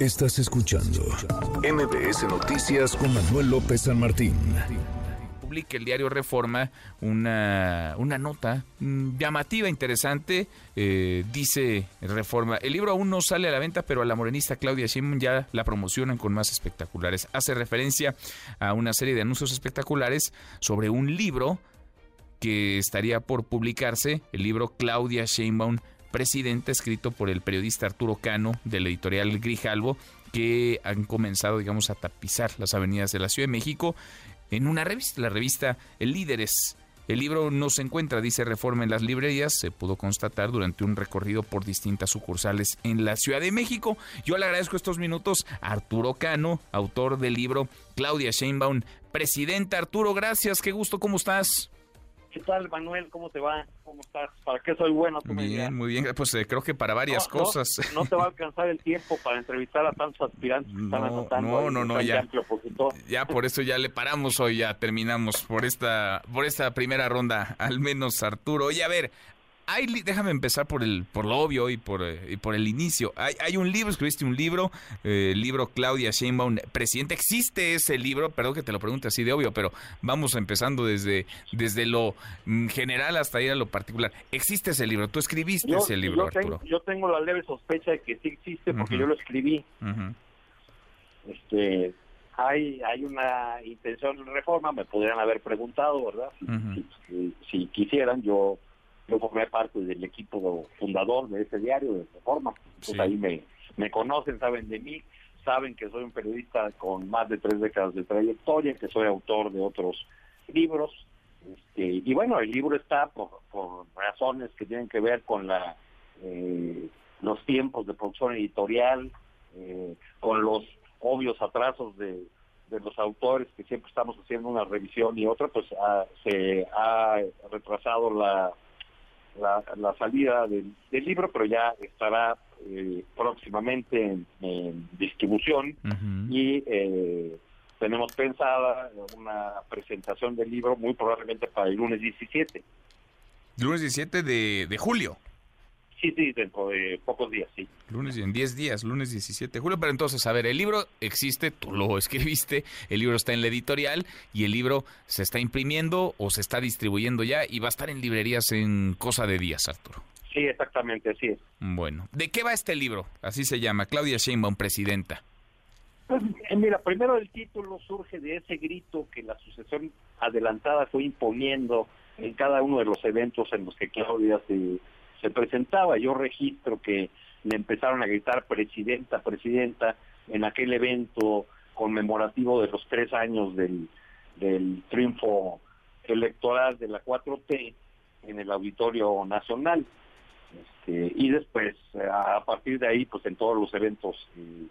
Estás escuchando MBS Noticias con Manuel López San Martín. Publica el diario Reforma una, una nota mm, llamativa, interesante. Eh, dice Reforma, el libro aún no sale a la venta, pero a la morenista Claudia Sheinbaum ya la promocionan con más espectaculares. Hace referencia a una serie de anuncios espectaculares sobre un libro que estaría por publicarse, el libro Claudia Sheinbaum presidente, escrito por el periodista Arturo Cano del editorial Grijalvo, que han comenzado, digamos, a tapizar las avenidas de la Ciudad de México en una revista, la revista El Líderes. El libro no se encuentra, dice Reforma, en las librerías, se pudo constatar durante un recorrido por distintas sucursales en la Ciudad de México. Yo le agradezco estos minutos a Arturo Cano, autor del libro Claudia Sheinbaum, presidenta. Arturo, gracias, qué gusto, ¿cómo estás? ¿Qué tal, Manuel? ¿Cómo te va? ¿Cómo estás? ¿Para qué soy bueno? Muy bien, muy bien. Pues eh, creo que para varias cosas. No, te va a alcanzar el tiempo para entrevistar a tantos aspirantes que están anotando. No, no, no, ya. Ya por eso ya le paramos hoy, ya terminamos por esta, por esta primera ronda, al menos Arturo. Oye, a ver, déjame empezar por el por lo obvio y por, eh, por el inicio. Hay, hay, un libro, escribiste un libro, eh, el libro Claudia Sheinbaum, presidente. ¿Existe ese libro? Perdón que te lo pregunte así de obvio, pero vamos empezando desde, desde lo mm, general hasta ir a lo particular. ¿Existe ese libro? ¿Tú escribiste ese libro, yo Tengo, yo tengo la leve sospecha de que sí existe porque yo lo escribí. Este hay hay una intención de reforma, me podrían haber preguntado, ¿verdad? si quisieran, yo yo formé parte del equipo fundador de ese diario de Reforma. Pues ahí me, me conocen, saben de mí, saben que soy un periodista con más de tres décadas de trayectoria, que soy autor de otros libros. Este, y bueno, el libro está por, por razones que tienen que ver con la eh, los tiempos de producción editorial, eh, con los obvios atrasos de, de los autores que siempre estamos haciendo una revisión y otra, pues ah, se ha retrasado la la, salida del, libro, pero ya estará eh, próximamente en, distribución y eh, tenemos pensada una presentación del libro muy probablemente para el lunes 17. Lunes 17 de, de julio. Sí, sí, dentro de pocos días, sí. Lunes, en 10 días, lunes 17 de julio. Pero entonces, a ver, el libro existe, tú lo escribiste, el libro está en la editorial y el libro se está imprimiendo o se está distribuyendo ya y va a estar en librerías en cosa de días, Arturo. Sí, exactamente, así es. Bueno, ¿de qué va este libro? Así se llama, Claudia Sheinbaum, presidenta. Pues, eh, mira, primero el título surge de ese grito que la sucesión adelantada fue imponiendo en cada uno de los eventos en los que Claudia se se presentaba. Yo registro que le empezaron a gritar presidenta, presidenta en aquel evento conmemorativo de los tres años del, del triunfo electoral de la 4T en el Auditorio Nacional. Este, y después, a partir de ahí, pues en todos los eventos eh,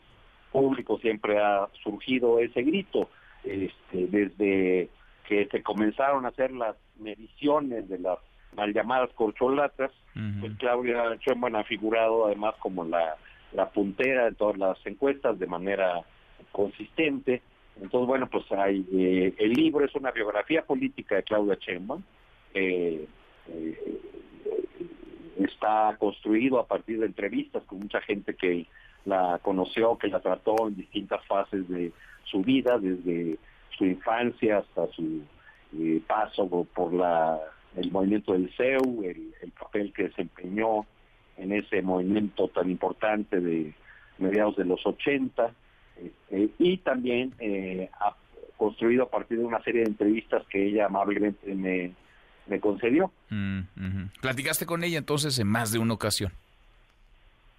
públicos siempre ha surgido ese grito. Este, desde que se comenzaron a hacer las mediciones de las mal llamadas corcholatas, pues Claudia Sheinbaum ha figurado además como la, la puntera de todas las encuestas de manera consistente. Entonces, bueno, pues hay, eh, el libro es una biografía política de Claudia Sheinbaum. Eh, eh, está construido a partir de entrevistas con mucha gente que la conoció, que la trató en distintas fases de su vida, desde su infancia hasta su paso por la el movimiento del CEU, el, papel que desempeñó en ese movimiento tan importante de mediados de los 80, este, y también eh, ha construido a partir de una serie de entrevistas que ella amablemente me, me concedió. Mm, ¿Platicaste con ella entonces en más de una ocasión?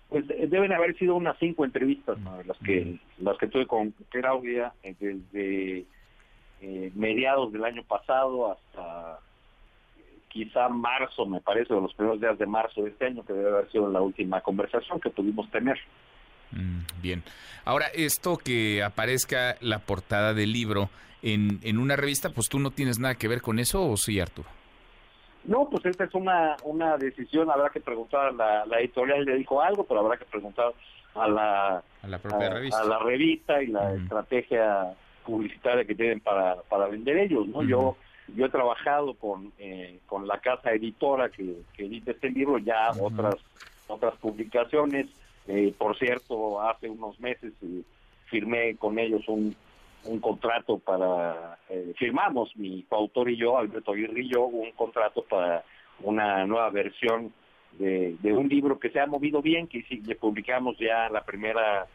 Pues eh, deben haber sido unas cinco entrevistas, las que las que tuve con Claudia eh, desde mediados del año pasado hasta quizá marzo, me parece, de los primeros días de marzo de este año, que debe haber sido la última conversación que pudimos tener. Mm, bien. Ahora, esto que aparezca la portada del libro en, en una revista, pues tú no tienes nada que ver con eso, ¿o sí, Arturo? No, pues esta es una, una decisión, habrá que preguntar a la, la editorial, le dijo algo, pero habrá que preguntar a la, a la propia revista. A la revista y la estrategia publicitaria que tienen para, para vender ellos, ¿no? Yo yo he trabajado con, eh, con la casa editora que, edita este libro, ya otras, otras publicaciones, Eh, por cierto, hace unos meses eh, firmé con ellos un, un contrato para, eh, firmamos mi coautor y yo, Alberto Aguirre y yo, un contrato para una nueva versión de, de un libro que se ha movido bien, que, que publicamos ya la primera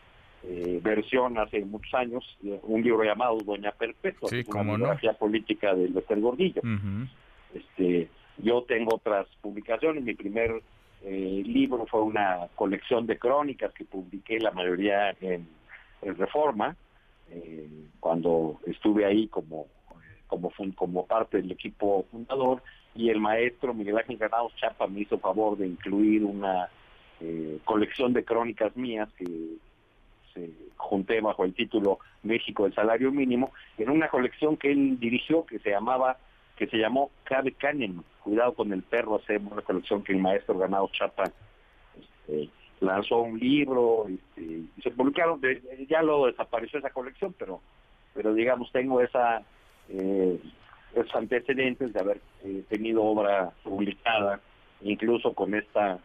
eh, versión hace muchos años, un libro llamado Doña Perpetua, Sí, una no. biografía política de Lester Gordillo. Este, yo tengo otras publicaciones. Mi primer eh, libro fue una colección de crónicas que publiqué la mayoría en, en Reforma, eh, cuando estuve ahí como como fun- como parte del equipo fundador y el maestro Miguel Ángel Granados Chapa me hizo favor de incluir una eh, colección de crónicas mías que se junté bajo el título México del salario mínimo en una colección que él dirigió que se llamaba que se llamó Cabe Canem, cuidado con el perro, hacemos una colección que el maestro Ganado Chapa este, lanzó un libro este, y se publicaron, de- ya luego desapareció esa colección, pero pero digamos tengo esa eh, esos antecedentes de haber eh, tenido obra publicada, incluso con esta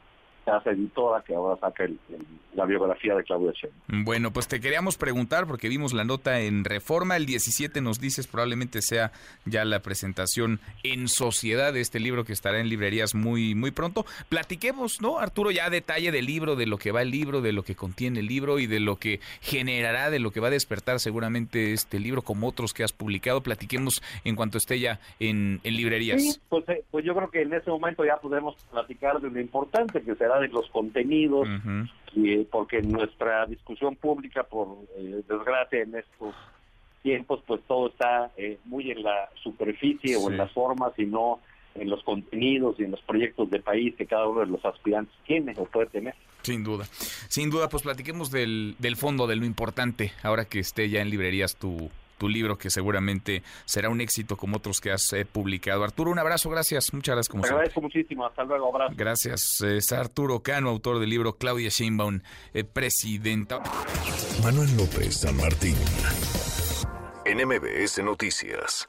casa editora que ahora saca el- el- la biografía de Claudia Sheinbaum. Bueno, pues te queríamos preguntar porque vimos la nota en Reforma, el 17 nos dices probablemente sea ya la presentación en sociedad de este libro que estará en librerías muy muy pronto. Platiquemos, ¿no? Arturo, ya detalle del libro, de lo que va el libro, de lo que contiene el libro y de lo que generará, de lo que va a despertar seguramente este libro como otros que has publicado. Platiquemos en cuanto esté ya en, en librerías. Sí, pues, eh, pues yo creo que en ese momento ya podemos platicar de lo importante que de los contenidos, Ujú. y, eh, porque nuestra discusión pública, por eh, desgracia en estos tiempos, pues todo está eh, muy en la superficie o en las formas y no en los contenidos y en los proyectos de país que cada uno de los aspirantes tiene o puede tener. Sin duda. Sin duda, pues platiquemos del, del fondo, de lo importante, ahora que esté ya en librerías tu, tu libro, que seguramente será un éxito como otros que has eh, publicado. Arturo, un abrazo, gracias. Muchas gracias como Te siempre. agradezco muchísimo. Hasta luego. Abrazo. Gracias. Es Arturo Cano, autor del libro Claudia Sheinbaum, eh, presidenta. Manuel López San Martín. En MBS Noticias.